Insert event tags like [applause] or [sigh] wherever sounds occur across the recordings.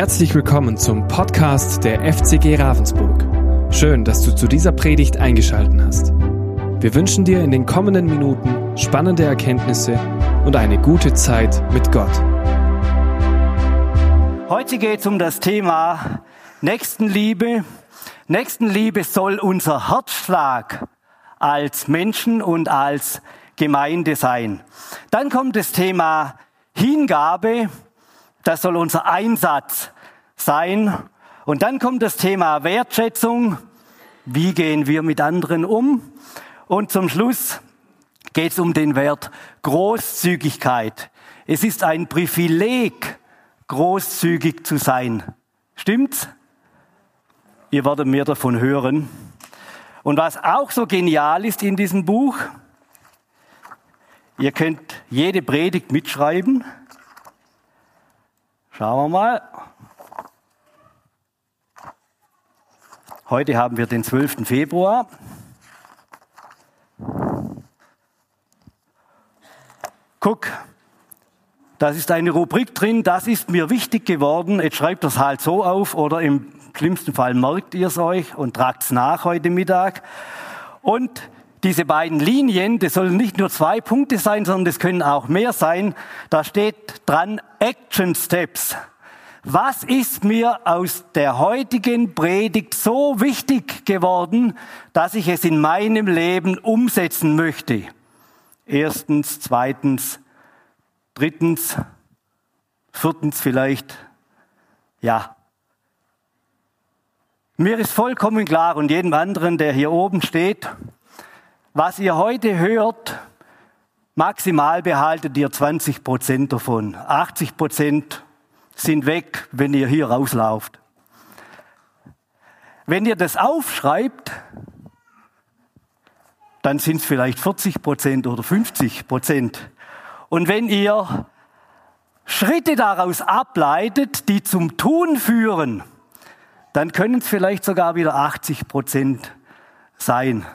Herzlich willkommen zum Podcast der FCG Ravensburg. Schön, dass du zu dieser Predigt eingeschaltet hast. Wir wünschen dir in den kommenden Minuten spannende Erkenntnisse und eine gute Zeit mit Gott. Heute geht es um das Thema Nächstenliebe. Nächstenliebe soll unser Herzschlag als Menschen und als Gemeinde sein. Dann kommt das Thema Hingabe. Das soll unser Einsatz sein. Und dann kommt das Thema Wertschätzung. Wie gehen wir mit anderen um? Und zum Schluss geht es um den Wert Großzügigkeit. Es ist ein Privileg, großzügig zu sein. Stimmt's? Ihr werdet mehr davon hören. Und was auch so genial ist in diesem Buch, ihr könnt jede Predigt mitschreiben. Schauen wir mal. Heute haben wir den 12. Februar. Guck, das ist eine Rubrik drin, das ist mir wichtig geworden. Jetzt schreibt das halt so auf oder im schlimmsten Fall merkt ihr es euch und tragt es nach heute Mittag. Und diese beiden Linien, das sollen nicht nur zwei Punkte sein, sondern das können auch mehr sein. Da steht dran Action Steps. Was ist mir aus der heutigen Predigt so wichtig geworden, dass ich es in meinem Leben umsetzen möchte? Erstens, zweitens, drittens, viertens vielleicht. Ja. Mir ist vollkommen klar und jedem anderen, der hier oben steht, was ihr heute hört, maximal behaltet ihr 20 Prozent davon. 80 Prozent sind weg, wenn ihr hier rauslauft. Wenn ihr das aufschreibt, dann sind es vielleicht 40 Prozent oder 50 Prozent. Und wenn ihr Schritte daraus ableitet, die zum Tun führen, dann können es vielleicht sogar wieder 80 Prozent sein.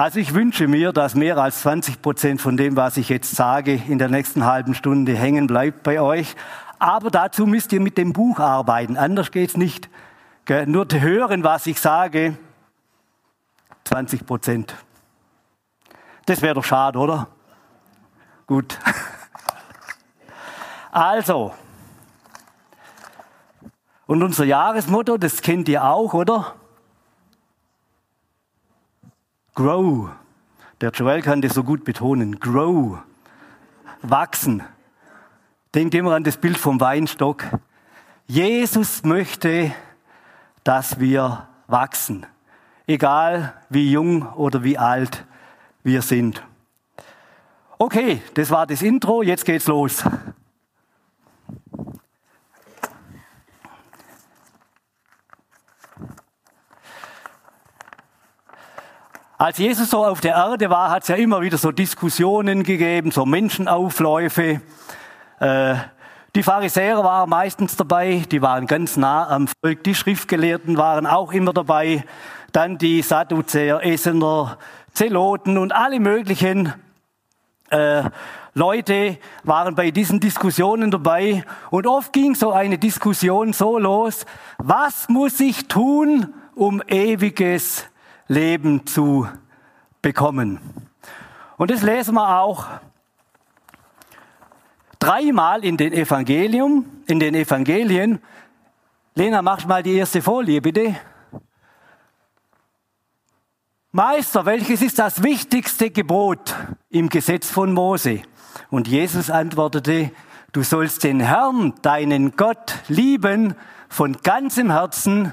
Also ich wünsche mir, dass mehr als 20 Prozent von dem, was ich jetzt sage, in der nächsten halben Stunde hängen bleibt bei euch. Aber dazu müsst ihr mit dem Buch arbeiten, anders geht's nicht. Nur hören, was ich sage, 20 Prozent. Das wäre doch schade, oder? Gut. [laughs] Also, und unser Jahresmotto, das kennt ihr auch, oder? Grow. Der Joel kann das so gut betonen. Grow. Wachsen. Denkt immer an das Bild vom Weinstock. Jesus möchte, dass wir wachsen. Egal wie jung oder wie alt wir sind. Okay, das war das Intro. Jetzt geht's los. Als Jesus so auf der Erde war, hat es ja immer wieder so Diskussionen gegeben, so Menschenaufläufe. Äh, die Pharisäer waren meistens dabei, die waren ganz nah am Volk. Die Schriftgelehrten waren auch immer dabei. Dann die Sadduzäer, Essener, Zeloten und alle möglichen äh, Leute waren bei diesen Diskussionen dabei. Und oft ging so eine Diskussion so los, was muss ich tun, um ewiges Leben zu bekommen. Und das lesen wir auch dreimal in den Evangelium, in den Evangelien. Lena, mach mal die erste Folie, bitte. Meister, welches ist das wichtigste Gebot im Gesetz von Mose? Und Jesus antwortete, du sollst den Herrn, deinen Gott, lieben von ganzem Herzen,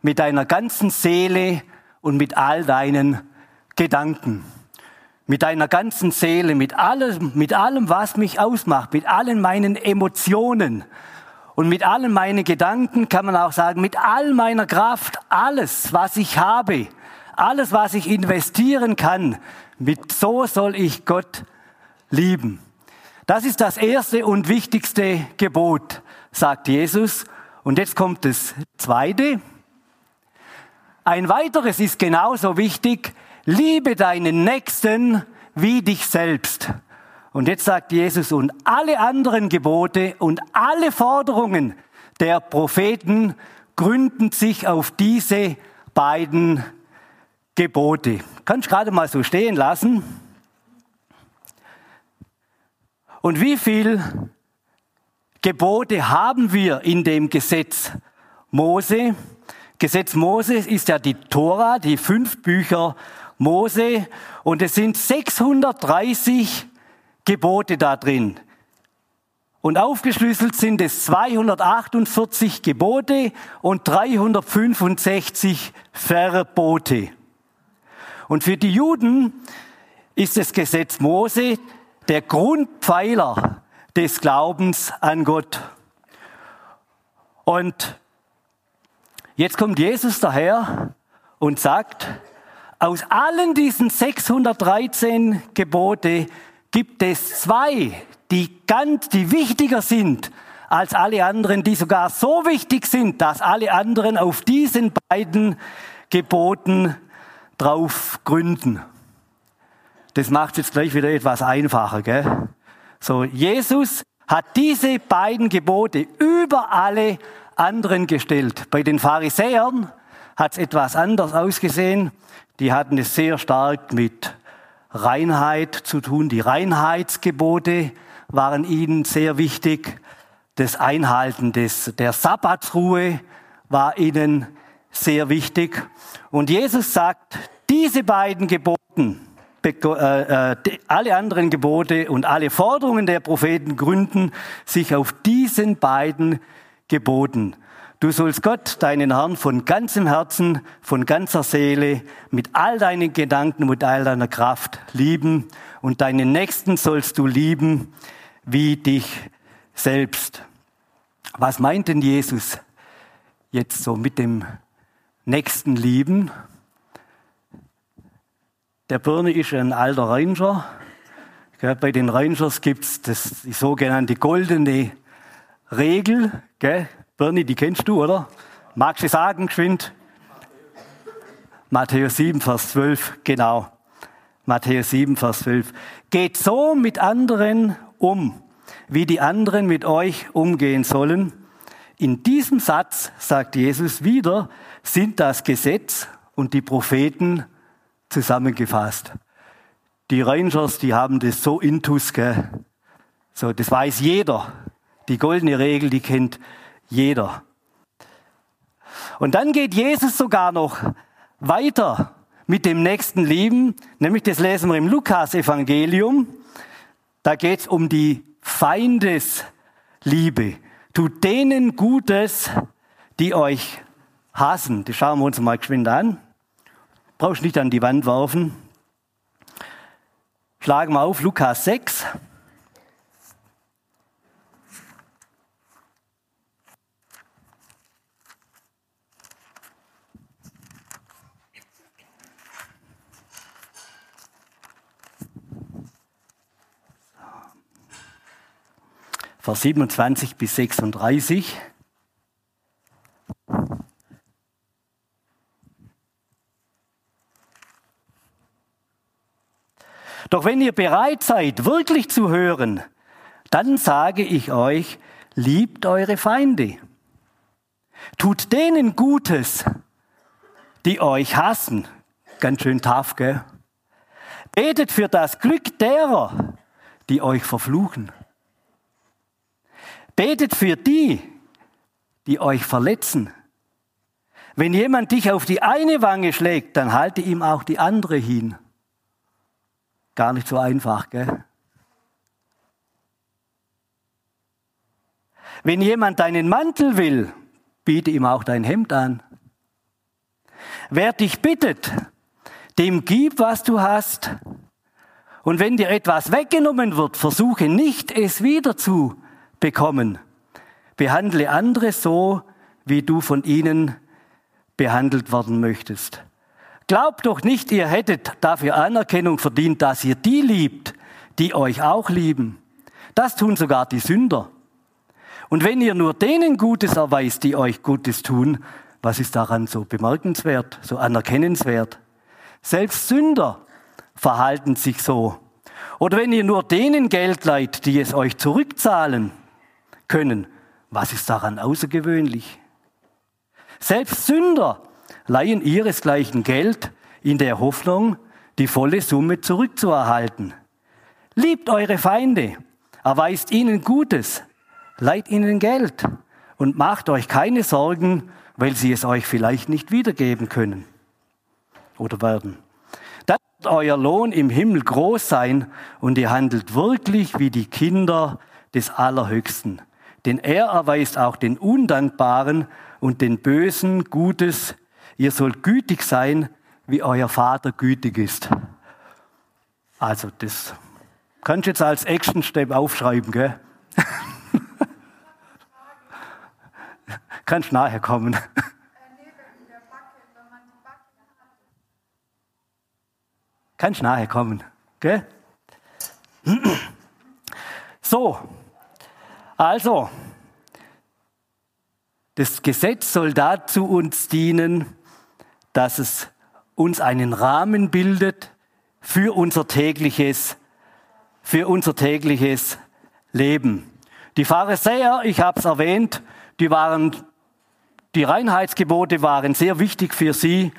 mit deiner ganzen Seele und mit all deinen Gedanken. Mit deiner ganzen Seele, mit allem, mit allem, was mich ausmacht, mit allen meinen Emotionen und mit allen meinen Gedanken kann man auch sagen, mit all meiner Kraft, alles, was ich habe, alles, was ich investieren kann, mit so soll ich Gott lieben. Das ist das erste und wichtigste Gebot, sagt Jesus. Und jetzt kommt das zweite. Ein weiteres ist genauso wichtig, liebe deinen Nächsten wie dich selbst. Und jetzt sagt Jesus, und alle anderen Gebote und alle Forderungen der Propheten gründen sich auf diese beiden Gebote. Kannst gerade mal so stehen lassen. Und wie viel Gebote haben wir in dem Gesetz Mose? Gesetz Mose ist ja die Tora, die fünf Bücher Mose. Und es sind 630 Gebote da drin. Und aufgeschlüsselt sind es 248 Gebote und 365 Verbote. Und für die Juden ist das Gesetz Mose der Grundpfeiler des Glaubens an Gott. Und jetzt kommt Jesus daher und sagt, aus allen diesen 613 Gebote gibt es zwei, die ganz, die wichtiger sind als alle anderen, die sogar so wichtig sind, dass alle anderen auf diesen beiden Geboten drauf gründen. Das macht es jetzt gleich wieder etwas einfacher, gell? So, Jesus hat diese beiden Gebote über alle anderen gestellt. Bei den Pharisäern hat es etwas anders ausgesehen. Die hatten es sehr stark mit Reinheit zu tun. Die Reinheitsgebote waren ihnen sehr wichtig. Das Einhalten des, der Sabbatsruhe war ihnen sehr wichtig. Und Jesus sagt, diese beiden Geboten, äh, äh, alle anderen Gebote und alle Forderungen der Propheten gründen sich auf diesen beiden Geboten. Du sollst Gott, deinen Herrn, von ganzem Herzen, von ganzer Seele, mit all deinen Gedanken, mit all deiner Kraft lieben und deinen Nächsten sollst du lieben wie dich selbst. Was meint denn Jesus jetzt so mit dem Nächsten lieben? Der Birne ist ein alter Ranger. Bei den Rangers gibt's das, die sogenannte goldene Regel. Birne, die kennst du, oder? Magst du sagen, geschwind? Matthäus 7, Vers 12, genau. Matthäus 7, Vers 12. Geht so mit anderen um, wie die anderen mit euch umgehen sollen. In diesem Satz, sagt Jesus wieder, sind das Gesetz und die Propheten zusammengefasst. Die Rangers, die haben das so intus, gell? So, das weiß jeder. Die goldene Regel, die kennt jeder. Und dann geht Jesus sogar noch weiter mit dem nächsten Lieben, nämlich das lesen wir im Lukas-Evangelium. Da geht es um die Feindesliebe. Tut denen Gutes, die euch hassen. Das schauen wir uns mal geschwind an. Brauchst nicht an die Wand werfen. Schlagen wir auf Lukas 6. Vers 27 bis 36. Doch wenn ihr bereit seid, wirklich zu hören, dann sage ich euch, liebt eure Feinde. Tut denen Gutes, die euch hassen. Ganz schön tough, gell? Betet für das Glück derer, die euch verfluchen. Betet für die, die euch verletzen. Wenn jemand dich auf die eine Wange schlägt, dann halte ihm auch die andere hin. Gar nicht so einfach, gell? Wenn jemand deinen Mantel will, biete ihm auch dein Hemd an. Wer dich bittet, dem gib, was du hast. Und wenn dir etwas weggenommen wird, versuche nicht, es wieder zu bekommen. Behandle andere so, wie du von ihnen behandelt werden möchtest. Glaubt doch nicht, ihr hättet dafür Anerkennung verdient, dass ihr die liebt, die euch auch lieben. Das tun sogar die Sünder. Und wenn ihr nur denen Gutes erweist, die euch Gutes tun, was ist daran so bemerkenswert, so anerkennenswert? Selbst Sünder verhalten sich so. Oder wenn ihr nur denen Geld leiht, die es euch zurückzahlen, können. Was ist daran außergewöhnlich? Selbst Sünder leihen ihresgleichen Geld in der Hoffnung, die volle Summe zurückzuerhalten. Liebt eure Feinde, erweist ihnen Gutes, leiht ihnen Geld und macht euch keine Sorgen, weil sie es euch vielleicht nicht wiedergeben können oder werden. Dann wird euer Lohn im Himmel groß sein und ihr handelt wirklich wie die Kinder des Allerhöchsten. Denn er erweist auch den Undankbaren und den Bösen Gutes. Ihr sollt gütig sein, wie euer Vater gütig ist. Also das kannst du jetzt als Action-Step aufschreiben, gell? [laughs] kannst nachher kommen. Kannst nachher kommen, gell? [clears throat] So, also, das Gesetz soll dazu uns dienen, dass es uns einen Rahmen bildet für unser tägliches, für unser tägliches Leben. Die Pharisäer, ich habe es erwähnt, die waren, die Reinheitsgebote waren sehr wichtig für sie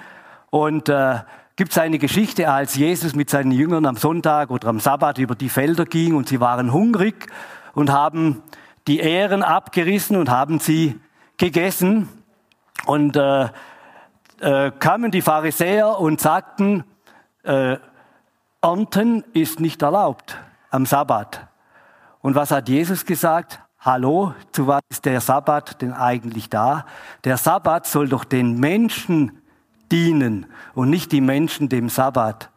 und äh, gibt es eine Geschichte, als Jesus mit seinen Jüngern am Sonntag oder am Sabbat über die Felder ging und sie waren hungrig und haben die Ähren abgerissen und haben sie gegessen. Und äh, äh, kamen die Pharisäer und sagten, äh, Ernten ist nicht erlaubt am Sabbat. Und was hat Jesus gesagt? Hallo, zu was ist der Sabbat denn eigentlich da? Der Sabbat soll doch den Menschen dienen und nicht die Menschen dem Sabbat.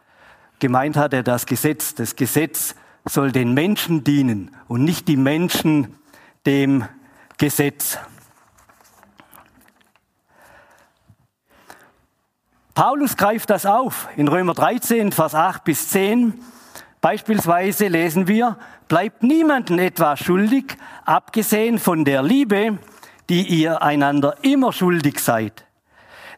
Gemeint hat er das Gesetz. Das Gesetz soll den Menschen dienen und nicht die Menschen dem Gesetz. Paulus greift das auf in Römer 13, Vers 8 bis 10. Beispielsweise lesen wir, bleibt niemanden etwas schuldig, abgesehen von der Liebe, die ihr einander immer schuldig seid.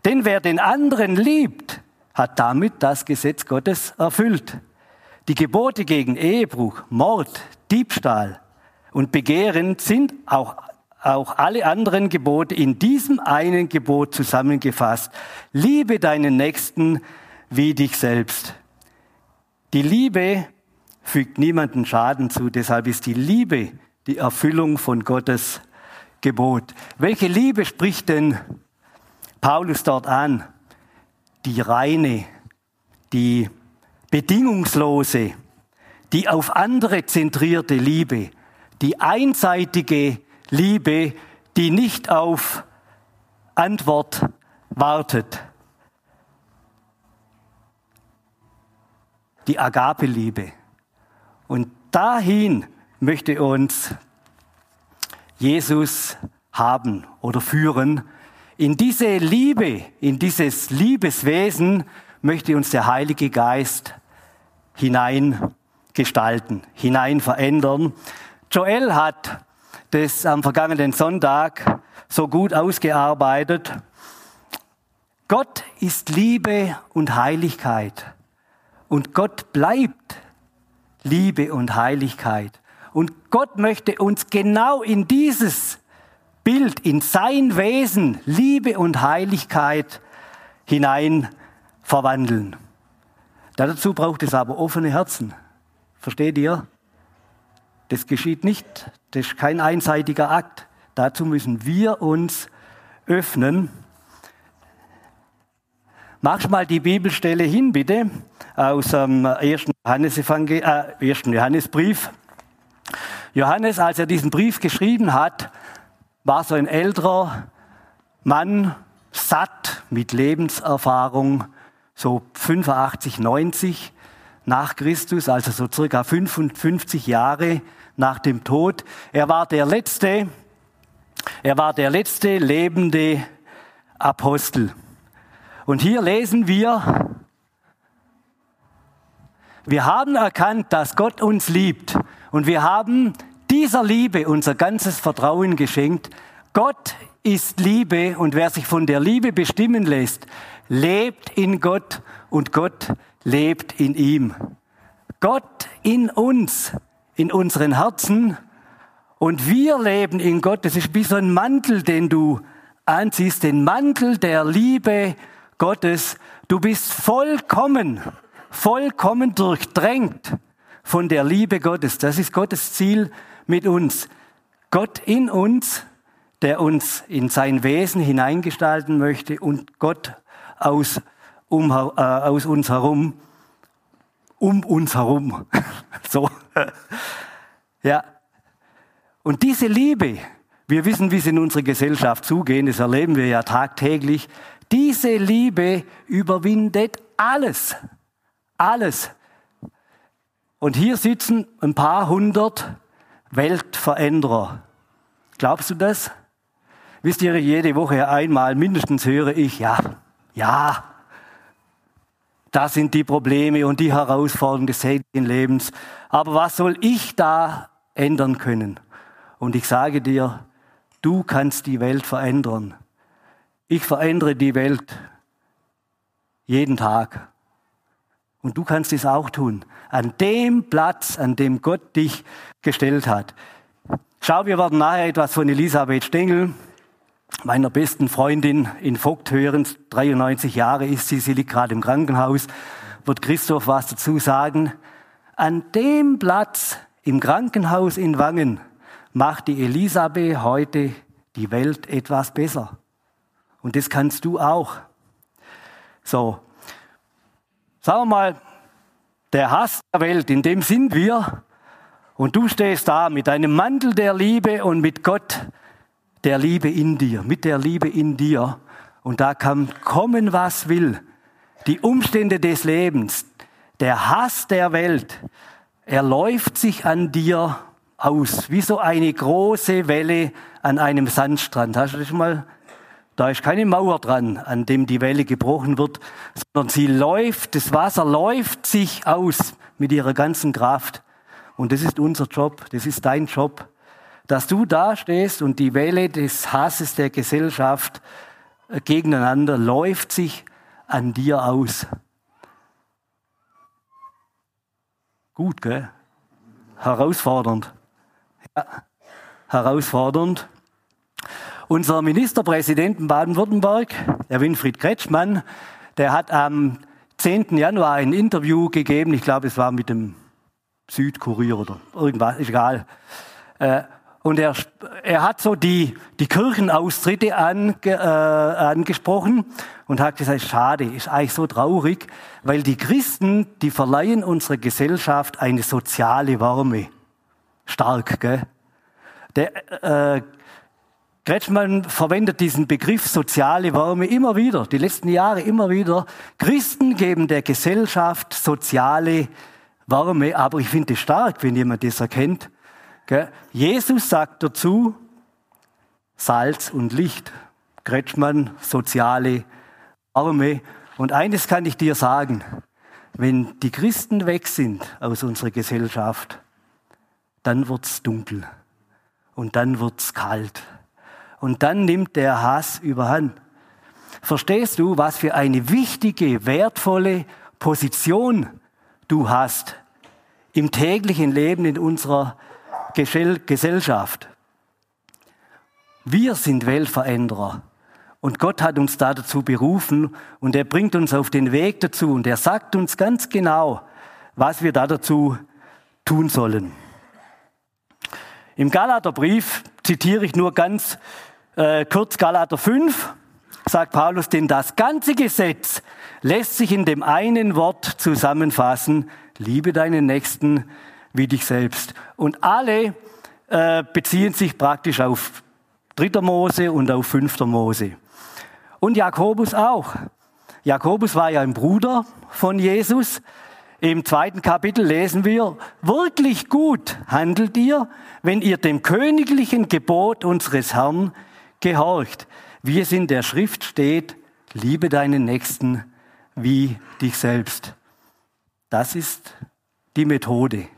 Denn wer den anderen liebt, hat damit das Gesetz Gottes erfüllt. Die Gebote gegen Ehebruch, Mord, Diebstahl und Begehren sind auch auch alle anderen Gebote in diesem einen Gebot zusammengefasst. Liebe deinen Nächsten wie dich selbst. Die Liebe fügt niemanden Schaden zu, deshalb ist die Liebe die Erfüllung von Gottes Gebot. Welche Liebe spricht denn Paulus dort an? Die reine, die bedingungslose, die auf andere zentrierte Liebe, die einseitige Liebe, die nicht auf Antwort wartet. Die Agape-Liebe. Und dahin möchte uns Jesus haben oder führen. In diese Liebe, in dieses Liebeswesen möchte uns der Heilige Geist hineingestalten, hinein verändern. Joel hat das am vergangenen Sonntag so gut ausgearbeitet. Gott ist Liebe und Heiligkeit. Und Gott bleibt Liebe und Heiligkeit. Und Gott möchte uns genau in dieses Bild, in sein Wesen, Liebe und Heiligkeit hinein verwandeln. Dazu braucht es aber offene Herzen. Versteht ihr? Das geschieht nicht, das ist kein einseitiger Akt. Dazu müssen wir uns öffnen. Mach mal die Bibelstelle hin, bitte, aus dem ersten, Johannes äh, ersten Johannesbrief. Johannes, als er diesen Brief geschrieben hat, war so ein älterer Mann, satt mit Lebenserfahrung, so 85, 90 nach Christus, also so circa 55 Jahre nach dem Tod. Er war der letzte, er war der letzte lebende Apostel. Und hier lesen wir, wir haben erkannt, dass Gott uns liebt und wir haben dieser Liebe unser ganzes Vertrauen geschenkt. Gott ist Liebe und wer sich von der Liebe bestimmen lässt, lebt in Gott und Gott lebt in ihm. Gott in uns in unseren Herzen Und wir leben in Gott. Das ist wie so ein Mantel, den du anziehst, den Mantel der Liebe Gottes. Du bist vollkommen, vollkommen durchdrängt von der Liebe Gottes. Das ist Gottes Ziel mit uns. Gott in uns, der uns in sein Wesen hineingestalten möchte und Gott aus, um, äh, aus uns herum, um uns herum. [laughs] so. ja. Und diese Liebe, wir wissen, wie es in unserer Gesellschaft zugeht, das erleben wir ja tagtäglich. Diese Liebe überwindet alles. Alles. Und hier sitzen ein paar hundert Weltveränderer. Glaubst du das? Wisst ihr, jede Woche einmal mindestens höre ich, ja, ja, das sind die Probleme und die Herausforderungen des täglichen Lebens. Aber was soll ich da ändern können? Und ich sage dir, du kannst die Welt verändern. Ich verändere die Welt jeden Tag. Und du kannst es auch tun. An dem Platz, an dem Gott dich gestellt hat. Schau, wir werden nachher etwas von Elisabeth Stengel, meiner besten Freundin in Vogt hören. 93 Jahre ist sie, sie liegt gerade im Krankenhaus. Wird Christoph was dazu sagen? An dem Platz im Krankenhaus in Wangen macht die Elisabeth heute die Welt etwas besser. Und das kannst du auch. So, sagen wir mal, der Hass der Welt, in dem sind wir. Und du stehst da mit deinem Mantel der Liebe und mit Gott der Liebe in dir, mit der Liebe in dir. Und da kann kommen, was will. Die Umstände des Lebens, der Hass der Welt, er läuft sich an dir aus, wie so eine große Welle an einem Sandstrand. Hast du das mal? Da ist keine Mauer dran, an dem die Welle gebrochen wird, sondern sie läuft, das Wasser läuft sich aus mit ihrer ganzen Kraft. Und das ist unser Job, das ist dein Job, dass du da stehst und die Welle des Hasses der Gesellschaft äh, gegeneinander läuft sich an dir aus. Gut, gell? Herausfordernd. Ja, herausfordernd. Unser Ministerpräsident in Baden-Württemberg, der Winfried Kretschmann, der hat am 10. Januar ein Interview gegeben, ich glaube, es war mit dem Südkurier oder irgendwas, egal. Und er, er hat so die, die Kirchenaustritte ange, äh, angesprochen und hat gesagt, schade, ist eigentlich so traurig, weil die Christen, die verleihen unserer Gesellschaft eine soziale Wärme. Stark, gell? Der, äh, Kretschmann verwendet diesen Begriff soziale Wärme immer wieder, die letzten Jahre immer wieder. Christen geben der Gesellschaft soziale Wärme, aber ich finde es stark, wenn jemand das erkennt. Jesus sagt dazu Salz und Licht. Kretschmann, soziale Wärme. Und eines kann ich dir sagen, wenn die Christen weg sind aus unserer Gesellschaft, dann wird's dunkel und dann wird's kalt und dann nimmt der Hass überhand. Verstehst du, was für eine wichtige, wertvolle Position du hast im täglichen Leben in unserer Gesellschaft? Wir sind Weltveränderer. Und Gott hat uns da dazu berufen und er bringt uns auf den Weg dazu und er sagt uns ganz genau, was wir da dazu tun sollen. Im Galaterbrief zitiere ich nur ganz äh, kurz Galater 5, sagt Paulus, denn das ganze Gesetz lässt sich in dem einen Wort zusammenfassen, liebe deinen Nächsten wie dich selbst. Und alle äh, beziehen sich praktisch auf 3. Mose und auf 5. Mose. Und Jakobus auch. Jakobus war ja ein Bruder von Jesus. Im zweiten Kapitel lesen wir, wirklich gut handelt ihr, wenn ihr dem königlichen Gebot unseres Herrn gehorcht, wie es in der Schrift steht, liebe deinen Nächsten wie dich selbst. Das ist die Methode.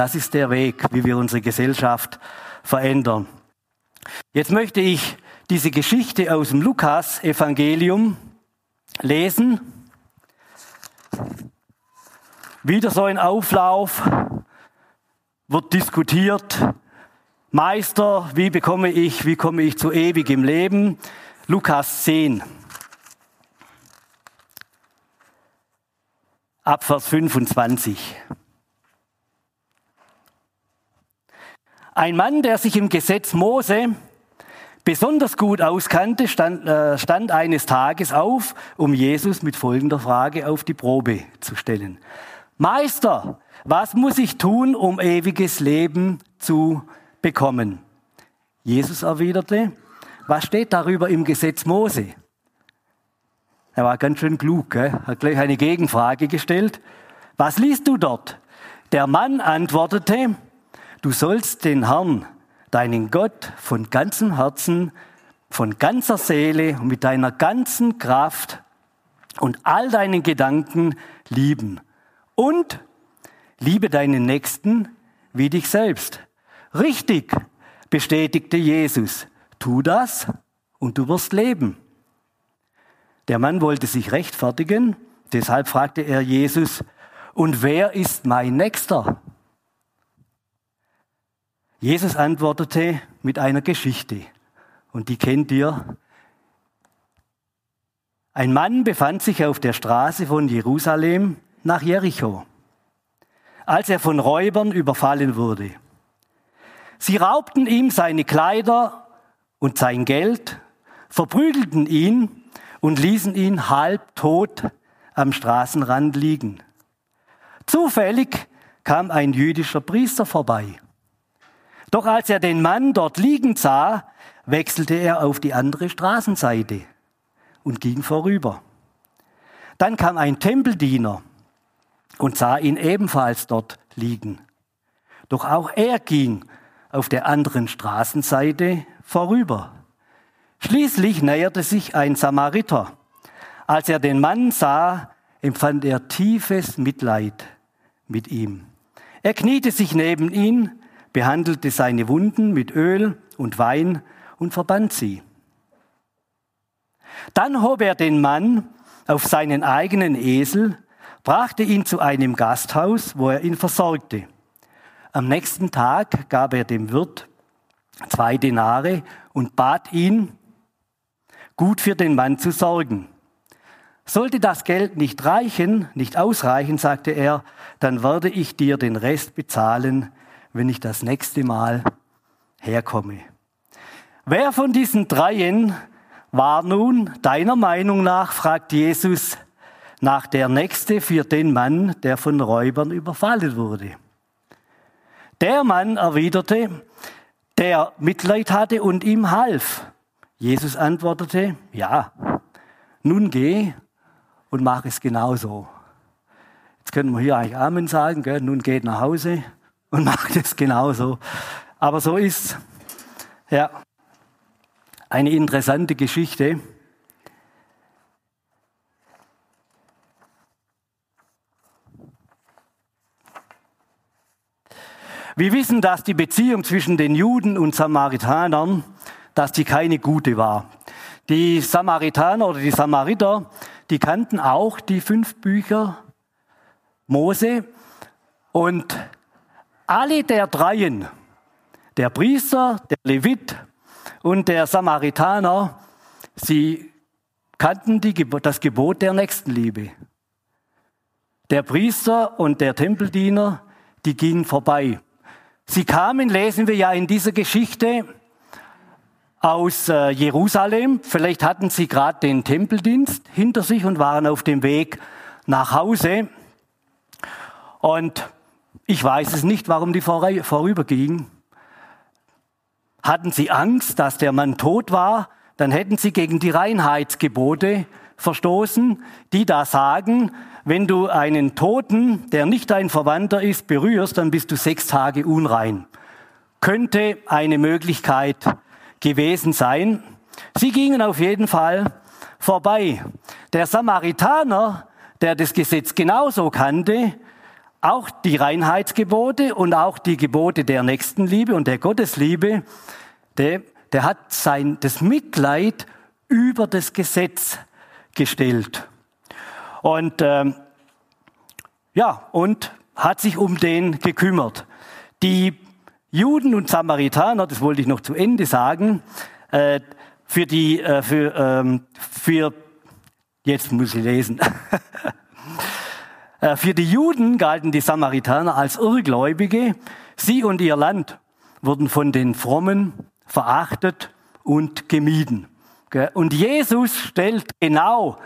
Das ist der Weg, wie wir unsere Gesellschaft verändern. Jetzt möchte ich diese Geschichte aus dem Lukas-Evangelium lesen. Wieder so ein Auflauf, wird diskutiert, Meister, wie bekomme ich, wie komme ich zu ewigem Leben? Lukas 10. Abvers 25. Ein Mann, der sich im Gesetz Mose besonders gut auskannte, stand, äh, stand eines Tages auf, um Jesus mit folgender Frage auf die Probe zu stellen. Meister, was muss ich tun, um ewiges Leben zu bekommen? Jesus erwiderte, was steht darüber im Gesetz Mose? Er war ganz schön klug, gell? hat gleich eine Gegenfrage gestellt. Was liest du dort? Der Mann antwortete, du sollst den Herrn, deinen Gott, von ganzem Herzen, von ganzer Seele und mit deiner ganzen Kraft und all deinen Gedanken lieben. Und liebe deinen Nächsten wie dich selbst. Richtig, bestätigte Jesus. Tu das und du wirst leben. Der Mann wollte sich rechtfertigen, deshalb fragte er Jesus, und wer ist mein Nächster? Jesus antwortete mit einer Geschichte, und die kennt ihr. Ein Mann befand sich auf der Straße von Jerusalem nach Jericho, als er von Räubern überfallen wurde. Sie raubten ihm seine Kleider und sein Geld, verprügelten ihn und ließen ihn halb tot am Straßenrand liegen. Zufällig kam ein jüdischer Priester vorbei. Doch als er den Mann dort liegend sah, wechselte er auf die andere Straßenseite und ging vorüber. Dann kam ein Tempeldiener und sah ihn ebenfalls dort liegen. Doch auch er ging auf der anderen Straßenseite vorüber. Schließlich näherte sich ein Samariter. Als er den Mann sah, empfand er tiefes Mitleid mit ihm. Er kniete sich neben ihn, behandelte seine Wunden mit Öl und Wein und verband sie. Dann hob er den Mann auf seinen eigenen Esel, brachte ihn zu einem Gasthaus, wo er ihn versorgte. Am nächsten Tag gab er dem Wirt zwei Denare und bat ihn, gut für den Mann zu sorgen. Sollte das Geld nicht reichen, nicht ausreichen, sagte er, dann werde ich dir den Rest bezahlen, wenn ich das nächste Mal herkomme. Wer von diesen dreien war nun deiner Meinung nach, fragt Jesus, nach der nächste für den Mann, der von Räubern überfallen wurde? Der Mann erwiderte, der Mitleid hatte und ihm half. Jesus antwortete, ja, nun geh und mach es genauso. Jetzt können wir hier eigentlich Amen sagen, gell? nun geht nach Hause und macht es genauso. Aber so ist ja eine interessante Geschichte. Wir wissen, dass die Beziehung zwischen den Juden und Samaritanern, dass die keine gute war. Die Samaritaner oder die Samariter, die kannten auch die fünf Bücher Mose und alle der Dreien, der Priester, der Levit und der Samaritaner, sie kannten die, das Gebot der Nächstenliebe. Der Priester und der Tempeldiener, die gingen vorbei. Sie kamen, lesen wir ja in dieser Geschichte, aus äh, Jerusalem. Vielleicht hatten sie gerade den Tempeldienst hinter sich und waren auf dem Weg nach Hause. Und ich weiß es nicht, warum die vorübergingen. Hatten sie Angst, dass der Mann tot war, dann hätten sie gegen die Reinheitsgebote verstoßen, die da sagen, wenn du einen Toten, der nicht dein Verwandter ist, berührst, dann bist du sechs Tage unrein. Könnte eine Möglichkeit gewesen sein. Sie gingen auf jeden Fall vorbei. Der Samaritaner, der das Gesetz genauso kannte, auch die Reinheitsgebote und auch die Gebote der Nächstenliebe und der Gottesliebe, der, der hat sein, das Mitleid über das Gesetz gestellt. Und, ähm, ja, und hat sich um den gekümmert. Die Juden und Samaritaner, das wollte ich noch zu Ende sagen, äh, für die, äh, für, ähm, für, jetzt muss ich lesen. [laughs] Äh, für die Juden galten die Samaritaner als Irrgläubige. Sie und ihr Land wurden von den Frommen verachtet und gemieden. Und Jesus stellt genau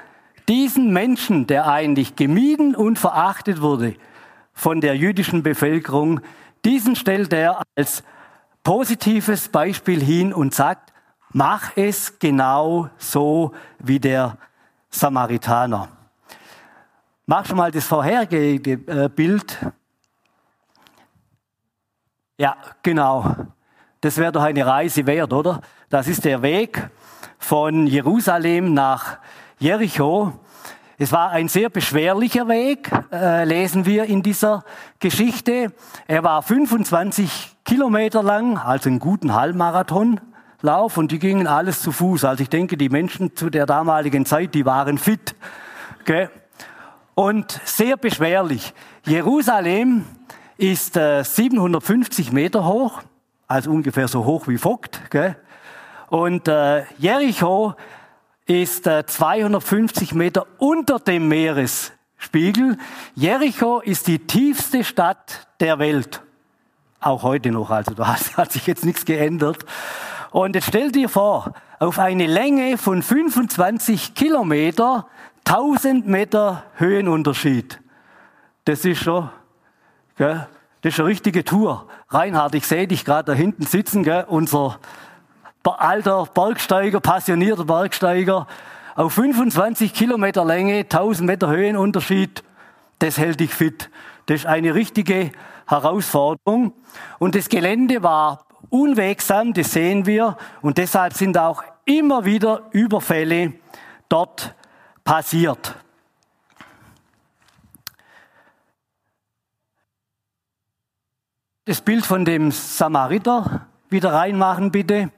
diesen Menschen, der eigentlich gemieden und verachtet wurde von der jüdischen Bevölkerung, diesen stellt er als positives Beispiel hin und sagt, mach es genau so wie der Samaritaner. Mach schon mal das vorherige äh, Bild. Ja, genau. Das wäre doch eine Reise wert, oder? Das ist der Weg von Jerusalem nach Jericho. Es war ein sehr beschwerlicher Weg, äh, lesen wir in dieser Geschichte. Er war 25 Kilometer lang, also einen guten Halbmarathonlauf und die gingen alles zu Fuß. Also ich denke, die Menschen zu der damaligen Zeit, die waren fit. Okay? Und sehr beschwerlich. Jerusalem ist äh, 750 Meter hoch, also ungefähr so hoch wie Vogt. Okay? Und äh, Jericho ist 250 äh, Meter unter dem Meeresspiegel. Jericho ist die tiefste Stadt der Welt. Auch heute noch, also da [laughs] hat sich jetzt nichts geändert. Und jetzt stell dir vor, auf eine Länge von 25 Kilometer, 1000 Meter Höhenunterschied. Das ist schon, gell, das ist eine richtige Tour. Reinhard, ich sehe dich gerade da hinten sitzen, gell, unser alter Bergsteiger, passionierter Bergsteiger, auf 25 Kilometer Länge, 1000 Meter Höhenunterschied, das hält dich fit. Das ist eine richtige Herausforderung. Und das Gelände war unwegsam, das sehen wir. Und deshalb sind auch immer wieder Überfälle dort passiert. Das Bild von dem Samariter wieder reinmachen, bitte.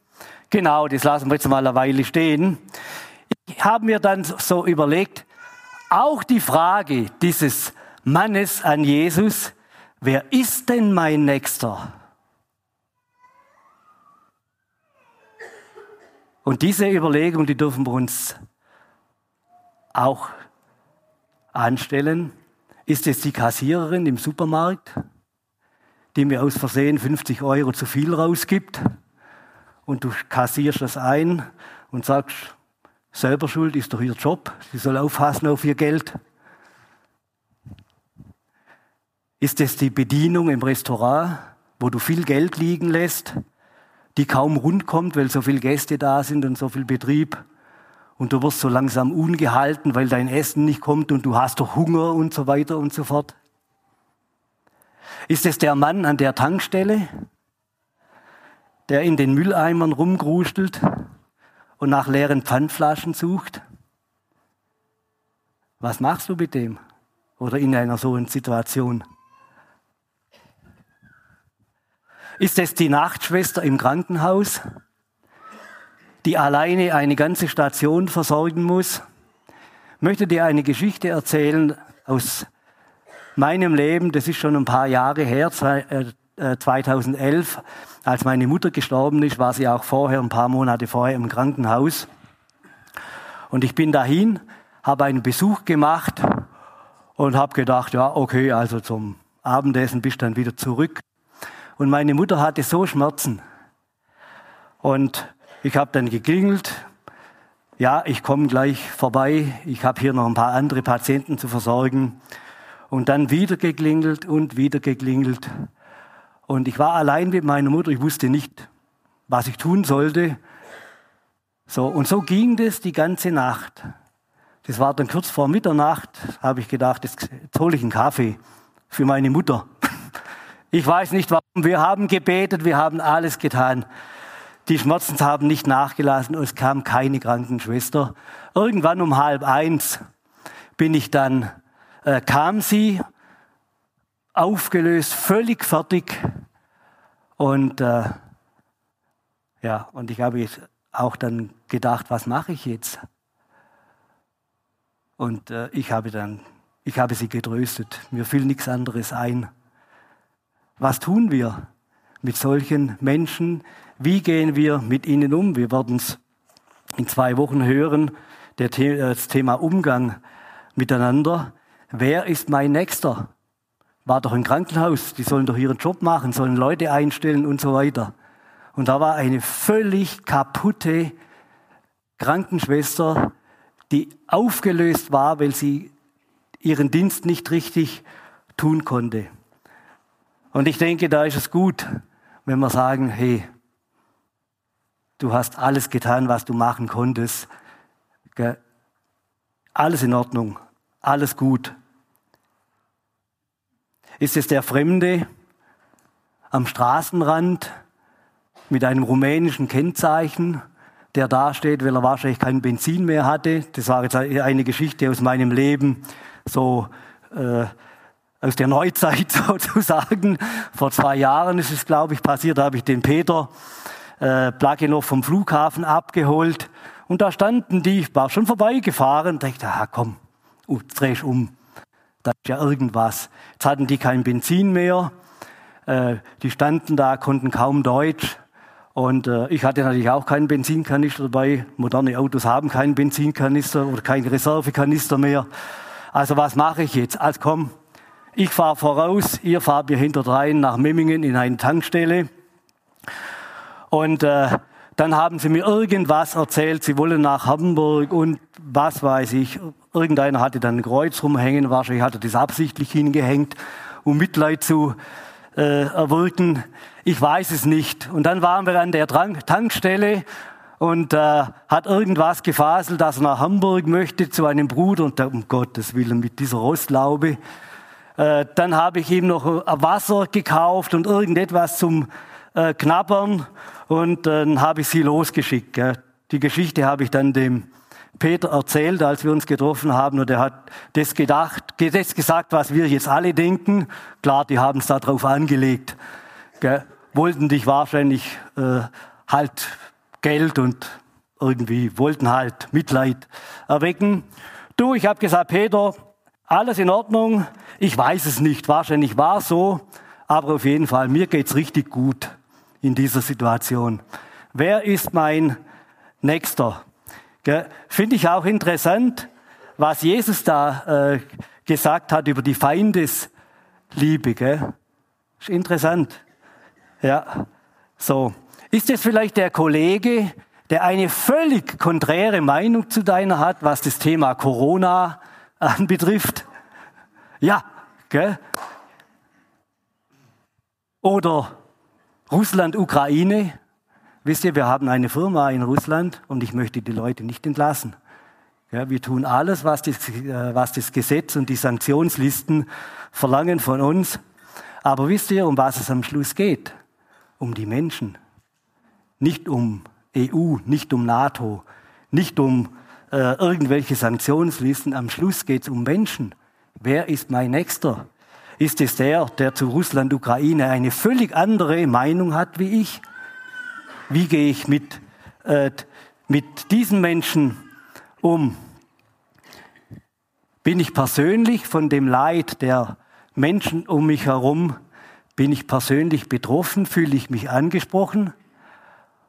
Genau, das lassen wir jetzt mal eine Weile stehen. Ich habe mir dann so überlegt, auch die Frage dieses Mannes an Jesus, wer ist denn mein Nächster? Und diese Überlegung, die dürfen wir uns auch anstellen. Ist es die Kassiererin im Supermarkt, die mir aus Versehen 50 Euro zu viel rausgibt? und du kassierst das ein und sagst, selber schuld ist doch ihr Job, sie soll aufpassen auf ihr Geld. Ist es die Bedienung im Restaurant, wo du viel Geld liegen lässt, die kaum rund kommt, weil so viele Gäste da sind und so viel Betrieb und du wirst so langsam ungehalten, weil dein Essen nicht kommt und du hast doch Hunger und so weiter und so fort? Ist es der Mann an der Tankstelle, der in den Mülleimern rumgrustelt und nach leeren Pfandflaschen sucht? Was machst du mit dem? Oder in einer so einer Situation? Ist es die Nachtschwester im Krankenhaus, die alleine eine ganze Station versorgen muss? Möchte dir eine Geschichte erzählen aus meinem Leben. Das ist schon ein paar Jahre her, 2011 als meine Mutter gestorben ist, war sie auch vorher, ein paar Monate vorher im Krankenhaus. Und ich bin dahin, habe einen Besuch gemacht und habe gedacht, ja, okay, also zum Abendessen bist du dann wieder zurück. Und meine Mutter hatte so Schmerzen. Und ich habe dann geklingelt, ja, ich komme gleich vorbei, ich habe hier noch ein paar andere Patienten zu versorgen. Und dann wieder geklingelt und wieder geklingelt. Und ich war allein mit meiner Mutter, ich wusste nicht, was ich tun sollte. So, und so ging das die ganze Nacht. Das war dann kurz vor Mitternacht, habe ich gedacht, jetzt, hole ich einen Kaffee für meine Mutter. [laughs] Ich weiß nicht warum. Wir haben gebetet, wir haben alles getan. Die Schmerzen haben nicht nachgelassen und es kam keine Krankenschwester. Irgendwann um halb eins bin ich dann, äh, kam sie aufgelöst, völlig fertig. Und äh, ja, und ich habe auch dann gedacht, was mache ich jetzt? Und äh, ich habe dann, ich habe sie getröstet. Mir fiel nichts anderes ein. Was tun wir? mit solchen Menschen? Wie gehen wir mit ihnen um? Wir werden es in zwei Wochen hören, das Thema Umgang miteinander. Wer ist mein Nächster? War doch ein Krankenhaus, die sollen doch ihren Job machen, sollen Leute einstellen und so weiter. Und da war eine völlig kaputte Krankenschwester, die aufgelöst war, weil sie ihren Dienst nicht richtig tun konnte. Und ich denke, da ist es gut, wenn wir sagen, hey, du hast alles getan, was du machen konntest. Alles in Ordnung, alles gut. Ist es der Fremde am Straßenrand mit einem rumänischen Kennzeichen, der dasteht, weil er wahrscheinlich kein Benzin mehr hatte? Das war jetzt eine Geschichte aus meinem Leben, so äh, aus der Neuzeit [laughs] sozusagen. Vor zwei Jahren ist es, glaube ich, passiert. Da habe ich den Peter äh, Plagenow vom Flughafen abgeholt. Und da standen die, ich war schon vorbeigefahren, dachte, ah, komm, uh, drehst um. Da ist ja irgendwas. Jetzt hatten die kein Benzin mehr. Äh, die standen da, konnten kaum Deutsch. Und äh, ich hatte natürlich auch keinen Benzinkanister dabei. Moderne Autos haben keinen Benzinkanister oder keinen Reservekanister mehr. Also was mache ich jetzt? Also komm, ich fahre voraus, ihr fahrt mir hinterdrein nach Memmingen in eine Tankstelle. Und äh, dann haben sie mir irgendwas erzählt, sie wollen nach Hamburg und was weiß ich. Irgendeiner hatte dann ein Kreuz rumhängen, wahrscheinlich hat er das absichtlich hingehängt, um Mitleid zu äh, erwirken. Ich weiß es nicht. Und dann waren wir an der Tankstelle und äh, hat irgendwas gefaselt, dass er nach Hamburg möchte zu einem Bruder und der, um Gottes Willen mit dieser Rostlaube. Äh, dann habe ich ihm noch Wasser gekauft und irgendetwas zum äh, knabbern und dann habe ich sie losgeschickt. Die Geschichte habe ich dann dem Peter erzählt, als wir uns getroffen haben und er hat das gedacht, das gesagt, was wir jetzt alle denken. Klar, die haben es darauf angelegt. Wollten dich wahrscheinlich äh, halt Geld und irgendwie wollten halt Mitleid erwecken. Du, ich habe gesagt, Peter, alles in Ordnung. Ich weiß es nicht, wahrscheinlich war es so, aber auf jeden Fall, mir geht's richtig gut in dieser Situation. Wer ist mein Nächster? Finde ich auch interessant, was Jesus da äh, gesagt hat über die Feindesliebe. Gell? Ist interessant. Ja, so. Ist es vielleicht der Kollege, der eine völlig konträre Meinung zu deiner hat, was das Thema Corona anbetrifft? Ja, gell? Oder Russland, Ukraine. Wisst ihr, wir haben eine Firma in Russland und ich möchte die Leute nicht entlassen. Ja, wir tun alles, was das, äh, was das Gesetz und die Sanktionslisten verlangen von uns. Aber wisst ihr, um was es am Schluss geht? Um die Menschen. Nicht um EU, nicht um NATO, nicht um äh, irgendwelche Sanktionslisten. Am Schluss geht es um Menschen. Wer ist mein Nächster? Ist es der, der zu Russland, Ukraine eine völlig andere Meinung hat wie ich? Wie gehe ich mit, äh, mit diesen Menschen um? Bin ich persönlich von dem Leid der Menschen um mich herum, bin ich persönlich betroffen, fühle ich mich angesprochen?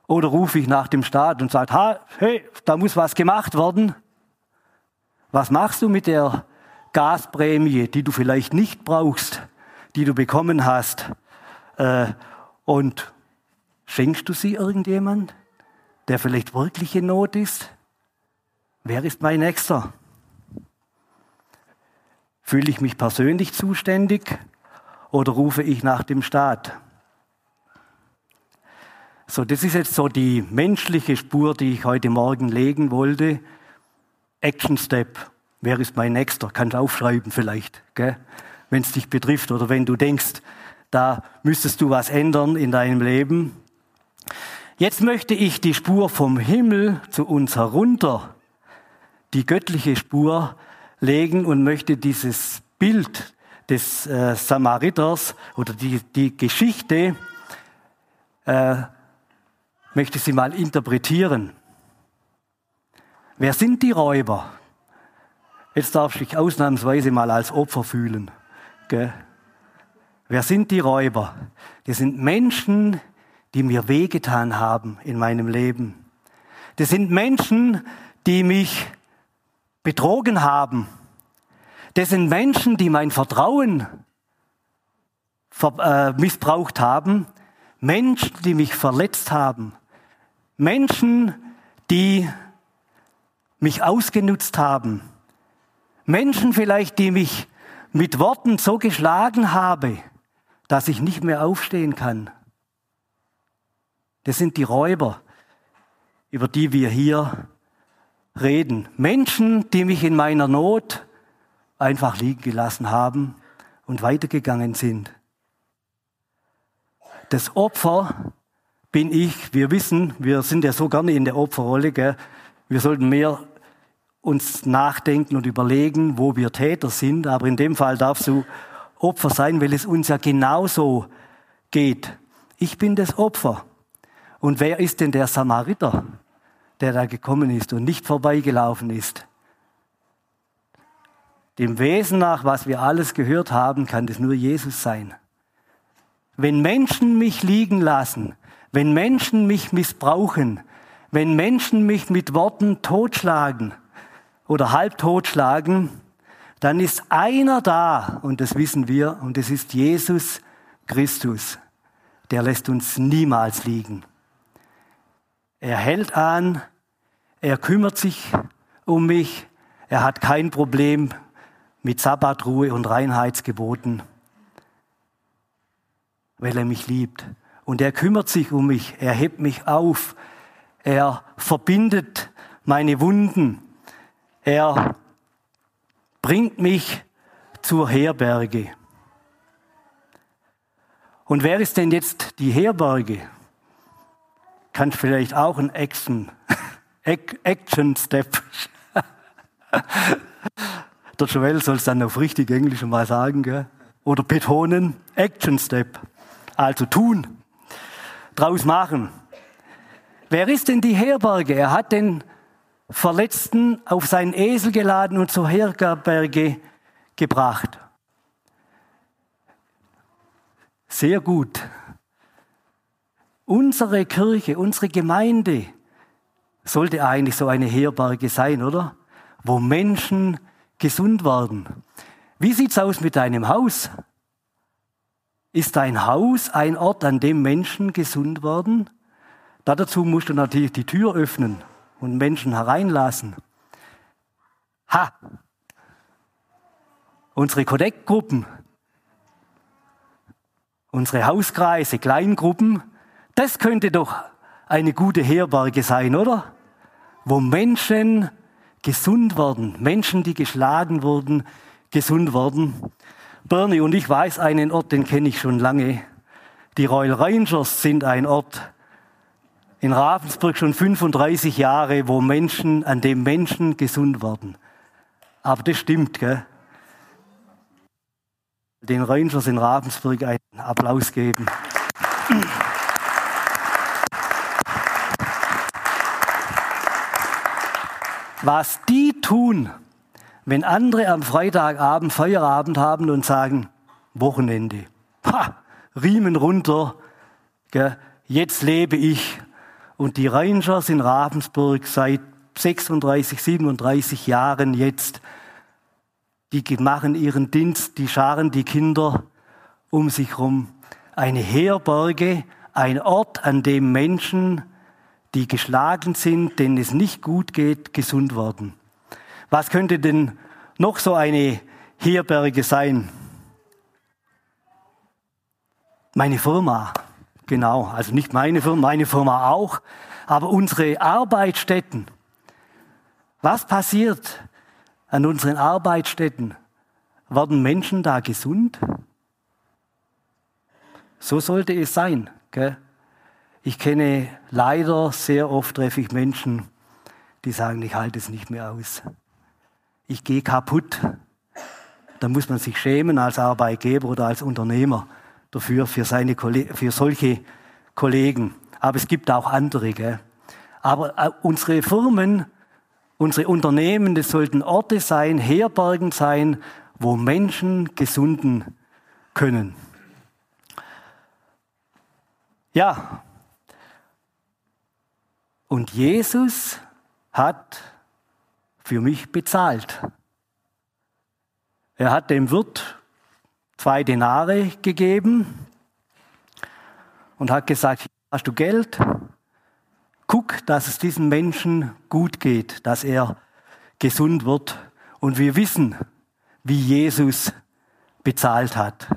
Oder rufe ich nach dem Staat und sage, hey, da muss was gemacht werden? Was machst du mit der Gasprämie, die du vielleicht nicht brauchst, die du bekommen hast, äh, und schenkst du sie irgendjemand, der vielleicht wirklich in Not ist? Wer ist mein Nächster? Fühle ich mich persönlich zuständig oder rufe ich nach dem Staat? So, das ist jetzt so die menschliche Spur, die ich heute Morgen legen wollte. Action Step. Wer ist mein Nächster? Kannst aufschreiben vielleicht, wenn es dich betrifft oder wenn du denkst, da müsstest du was ändern in deinem Leben. Jetzt möchte ich die Spur vom Himmel zu uns herunter, die göttliche Spur legen und möchte dieses Bild des äh, Samariters oder die, die Geschichte, äh, möchte sie mal interpretieren. Wer sind die Räuber? Jetzt darfst du dich ausnahmsweise mal als Opfer fühlen. Gell? Wer sind die Räuber? Das sind Menschen, die mir wehgetan haben in meinem Leben. Das sind Menschen, die mich betrogen haben. Das sind Menschen, die mein Vertrauen äh, missbraucht haben. Menschen, die mich verletzt haben. Menschen, die mich ausgenutzt haben. Menschen vielleicht, die mich mit Worten so geschlagen habe, dass ich nicht mehr aufstehen kann. Das sind die Räuber, über die wir hier reden. Menschen, die mich in meiner Not einfach liegen gelassen haben und weitergegangen sind. Das Opfer bin ich. Wir wissen, wir sind ja so gerne in der Opferrolle. Gell? Wir sollten mehr uns nachdenken und überlegen, wo wir Täter sind. Aber in dem Fall darfst du Opfer sein, weil es uns ja genauso geht. Ich bin das Opfer. Und wer ist denn der Samariter, der da gekommen ist und nicht vorbeigelaufen ist? Dem Wesen nach, was wir alles gehört haben, kann das nur Jesus sein. Wenn Menschen mich liegen lassen, wenn Menschen mich missbrauchen, wenn Menschen mich mit Worten totschlagen oder halb totschlagen, dann ist einer da, und das wissen wir, und es ist Jesus Christus. Der lässt uns niemals liegen. Er hält an, er kümmert sich um mich, er hat kein Problem mit Sabbatruhe und Reinheitsgeboten, weil er mich liebt. Und er kümmert sich um mich, er hebt mich auf, er verbindet meine Wunden, er bringt mich zur Herberge. Und wer ist denn jetzt die Herberge? Kannst vielleicht auch ein Action, Action Step. Der Joel soll es dann auf richtig Englisch mal sagen, gell? oder betonen, Action Step. Also tun draus machen. Wer ist denn die Herberge? Er hat den Verletzten auf seinen Esel geladen und zur Herberge gebracht. Sehr gut. Unsere Kirche, unsere Gemeinde sollte eigentlich so eine Herberge sein, oder? Wo Menschen gesund werden. Wie sieht's aus mit deinem Haus? Ist dein Haus ein Ort, an dem Menschen gesund werden? Dazu musst du natürlich die Tür öffnen und Menschen hereinlassen. Ha! Unsere Connect-Gruppen, unsere Hauskreise, Kleingruppen, das könnte doch eine gute Herberge sein, oder? Wo Menschen gesund werden, Menschen, die geschlagen wurden, gesund werden. Bernie und ich weiß einen Ort, den kenne ich schon lange. Die Royal Rangers sind ein Ort in Ravensburg schon 35 Jahre, wo Menschen, an dem Menschen gesund werden. Aber das stimmt, gell? Den Rangers in Ravensburg einen Applaus geben. Was die tun, wenn andere am Freitagabend Feierabend haben und sagen, Wochenende, ha, Riemen runter, gell, jetzt lebe ich. Und die Rangers in Ravensburg seit 36, 37 Jahren jetzt, die machen ihren Dienst, die scharen die Kinder um sich herum. Eine Herberge, ein Ort, an dem Menschen, die geschlagen sind, denen es nicht gut geht, gesund werden. Was könnte denn noch so eine Herberge sein? Meine Firma, genau, also nicht meine Firma, meine Firma auch, aber unsere Arbeitsstätten. Was passiert an unseren Arbeitsstätten? Werden Menschen da gesund? So sollte es sein. Gell? Ich kenne leider sehr oft treffe ich Menschen, die sagen, ich halte es nicht mehr aus ich gehe kaputt. Da muss man sich schämen als Arbeitgeber oder als Unternehmer dafür, für, seine, für solche Kollegen. Aber es gibt auch andere. Gell? Aber äh, unsere Firmen, unsere Unternehmen, das sollten Orte sein, Herbergen sein, wo Menschen gesunden können. Ja. Und Jesus hat für mich bezahlt. Er hat dem Wirt zwei Denare gegeben und hat gesagt, hast du Geld? Guck, dass es diesem Menschen gut geht, dass er gesund wird. Und wir wissen, wie Jesus bezahlt hat.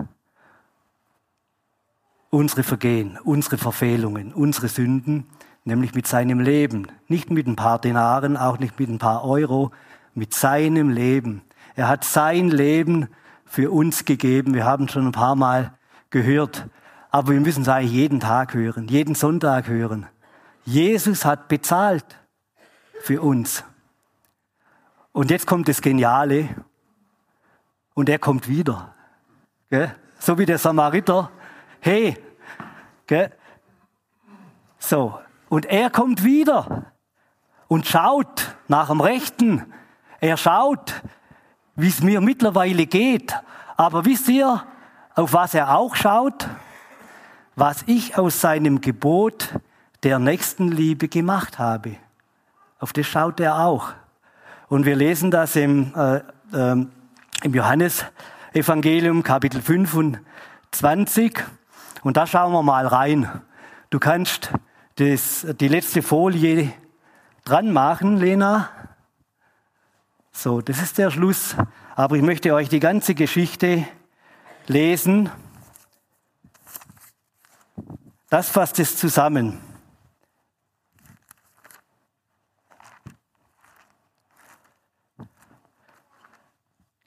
Unsere Vergehen, unsere Verfehlungen, unsere Sünden, nämlich mit seinem Leben. Nicht mit ein paar Denaren, auch nicht mit ein paar Euro, mit seinem Leben. Er hat sein Leben für uns gegeben. Wir haben schon ein paar Mal gehört, aber wir müssen es eigentlich jeden Tag hören, jeden Sonntag hören. Jesus hat bezahlt für uns. Und jetzt kommt das Geniale. Und er kommt wieder. Gell? So wie der Samariter. Hey, gell? so. Und er kommt wieder und schaut nach dem Rechten. Er schaut, wie es mir mittlerweile geht. Aber wisst ihr, auf was er auch schaut? Was ich aus seinem Gebot der Nächstenliebe gemacht habe. Auf das schaut er auch. Und wir lesen das im, äh, äh, im Johannesevangelium Kapitel 25. Und da schauen wir mal rein. Du kannst das, die letzte Folie dran machen, Lena. So, das ist der Schluss. Aber ich möchte euch die ganze Geschichte lesen. Das fasst es zusammen.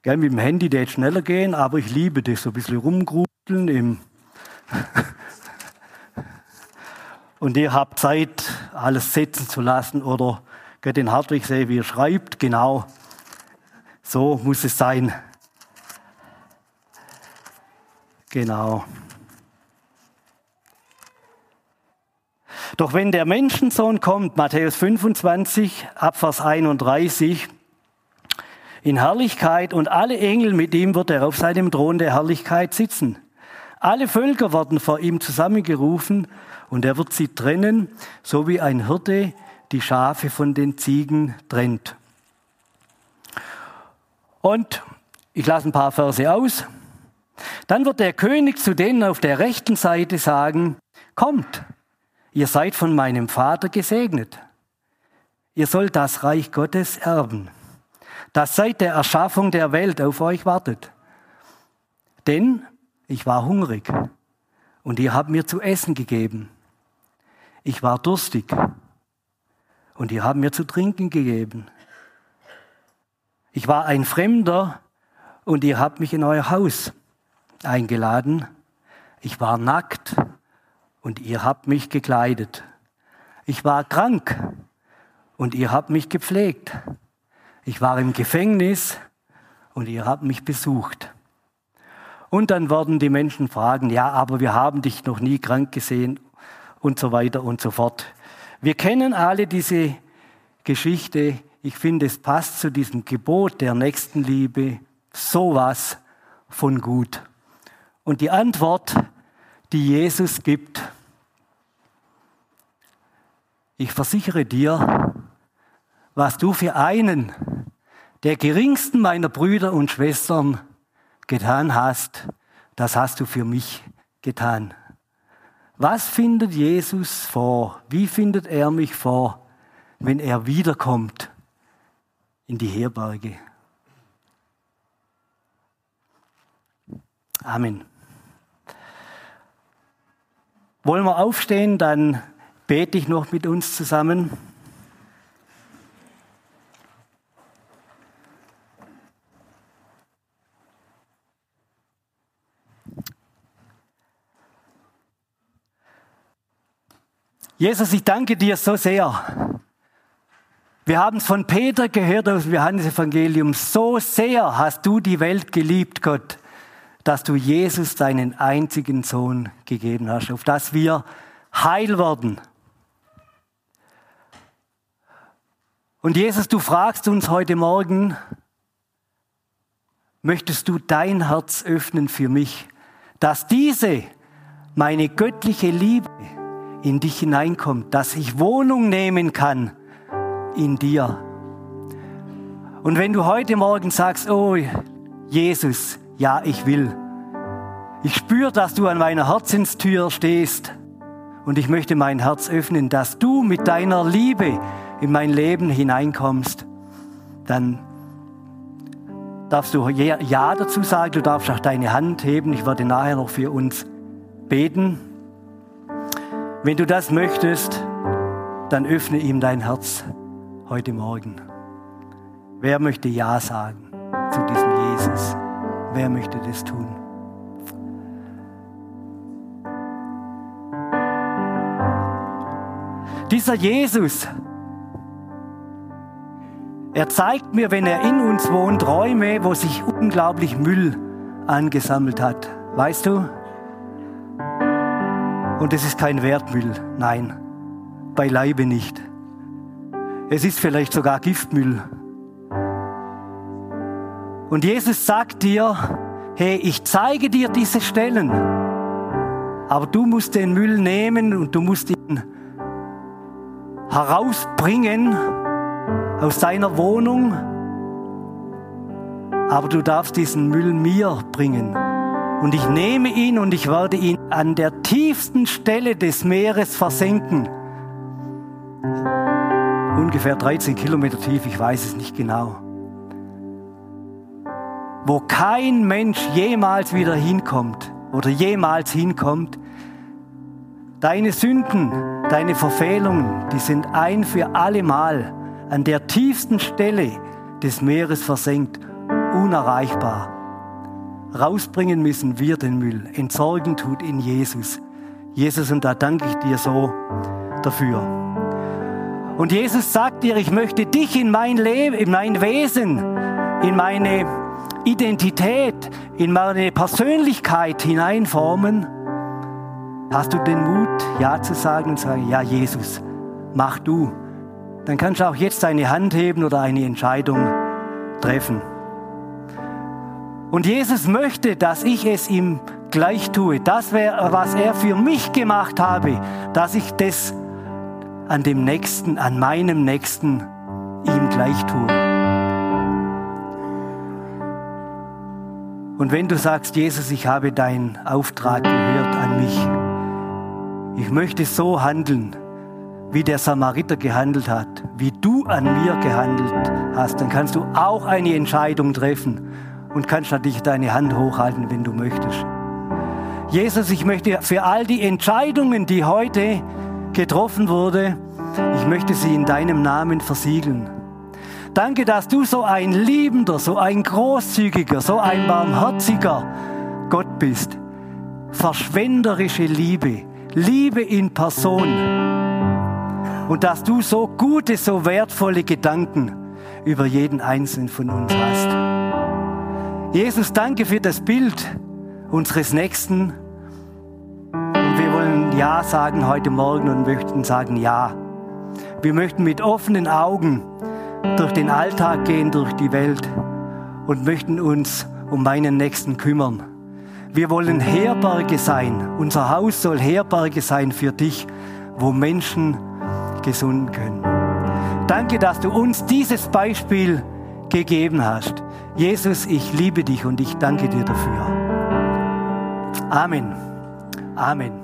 Gell, mit dem Handy der schneller gehen, aber ich liebe das, so ein bisschen rumgrudeln im [laughs] und ihr habt Zeit, alles setzen zu lassen oder den Hartwig sehen, wie er schreibt, genau. So muss es sein. Genau. Doch wenn der Menschensohn kommt, Matthäus 25, Abvers 31, in Herrlichkeit und alle Engel mit ihm wird er auf seinem Thron der Herrlichkeit sitzen. Alle Völker werden vor ihm zusammengerufen und er wird sie trennen, so wie ein Hirte die Schafe von den Ziegen trennt. Und ich lasse ein paar Verse aus. Dann wird der König zu denen auf der rechten Seite sagen, kommt, ihr seid von meinem Vater gesegnet. Ihr sollt das Reich Gottes erben das seit der Erschaffung der Welt auf euch wartet. Denn ich war hungrig und ihr habt mir zu essen gegeben. Ich war durstig und ihr habt mir zu trinken gegeben. Ich war ein Fremder und ihr habt mich in euer Haus eingeladen. Ich war nackt und ihr habt mich gekleidet. Ich war krank und ihr habt mich gepflegt. Ich war im Gefängnis und ihr habt mich besucht. Und dann werden die Menschen fragen, ja, aber wir haben dich noch nie krank gesehen und so weiter und so fort. Wir kennen alle diese Geschichte. Ich finde, es passt zu diesem Gebot der Nächstenliebe sowas von gut. Und die Antwort, die Jesus gibt, ich versichere dir, was du für einen der geringsten meiner Brüder und Schwestern getan hast, das hast du für mich getan. Was findet Jesus vor? Wie findet er mich vor, wenn er wiederkommt in die Herberge? Amen. Wollen wir aufstehen, dann bete ich noch mit uns zusammen. Jesus, ich danke dir so sehr. Wir haben es von Peter gehört aus dem Johannesevangelium. So sehr hast du die Welt geliebt, Gott, dass du Jesus, deinen einzigen Sohn, gegeben hast, auf dass wir heil werden. Und Jesus, du fragst uns heute Morgen, möchtest du dein Herz öffnen für mich, dass diese, meine göttliche Liebe, in dich hineinkommt, dass ich Wohnung nehmen kann in dir. Und wenn du heute Morgen sagst, oh Jesus, ja, ich will. Ich spüre, dass du an meiner Herzenstür stehst und ich möchte mein Herz öffnen, dass du mit deiner Liebe in mein Leben hineinkommst, dann darfst du Ja dazu sagen, du darfst auch deine Hand heben. Ich werde nachher noch für uns beten. Wenn du das möchtest, dann öffne ihm dein Herz heute Morgen. Wer möchte Ja sagen zu diesem Jesus? Wer möchte das tun? Dieser Jesus, er zeigt mir, wenn er in uns wohnt, Räume, wo sich unglaublich Müll angesammelt hat. Weißt du? Und es ist kein Wertmüll, nein, beileibe nicht. Es ist vielleicht sogar Giftmüll. Und Jesus sagt dir, hey, ich zeige dir diese Stellen, aber du musst den Müll nehmen und du musst ihn herausbringen aus seiner Wohnung, aber du darfst diesen Müll mir bringen. Und ich nehme ihn und ich werde ihn an der tiefsten Stelle des Meeres versenken. Ungefähr 13 Kilometer tief, ich weiß es nicht genau. Wo kein Mensch jemals wieder hinkommt oder jemals hinkommt. Deine Sünden, deine Verfehlungen, die sind ein für allemal an der tiefsten Stelle des Meeres versenkt, unerreichbar. Rausbringen müssen wir den Müll. Entsorgen tut ihn Jesus. Jesus, und da danke ich dir so dafür. Und Jesus sagt dir, ich möchte dich in mein Leben, in mein Wesen, in meine Identität, in meine Persönlichkeit hineinformen. Hast du den Mut, Ja zu sagen und sagen, ja Jesus, mach du. Dann kannst du auch jetzt deine Hand heben oder eine Entscheidung treffen. Und Jesus möchte, dass ich es ihm gleich tue. Das was er für mich gemacht habe, dass ich das an dem Nächsten, an meinem Nächsten ihm gleich tue. Und wenn du sagst, Jesus, ich habe deinen Auftrag gehört an mich, ich möchte so handeln, wie der Samariter gehandelt hat, wie du an mir gehandelt hast, dann kannst du auch eine Entscheidung treffen und kannst natürlich deine Hand hochhalten, wenn du möchtest. Jesus, ich möchte für all die Entscheidungen, die heute getroffen wurde, ich möchte sie in deinem Namen versiegeln. Danke, dass du so ein liebender, so ein großzügiger, so ein barmherziger Gott bist. Verschwenderische Liebe, Liebe in Person. Und dass du so gute, so wertvolle Gedanken über jeden einzelnen von uns hast. Jesus, danke für das Bild unseres Nächsten. Ja sagen heute Morgen und möchten sagen Ja. Wir möchten mit offenen Augen durch den Alltag gehen, durch die Welt und möchten uns um meinen Nächsten kümmern. Wir wollen Herberge sein. Unser Haus soll Herberge sein für dich, wo Menschen gesunden können. Danke, dass du uns dieses Beispiel gegeben hast. Jesus, ich liebe dich und ich danke dir dafür. Amen. Amen.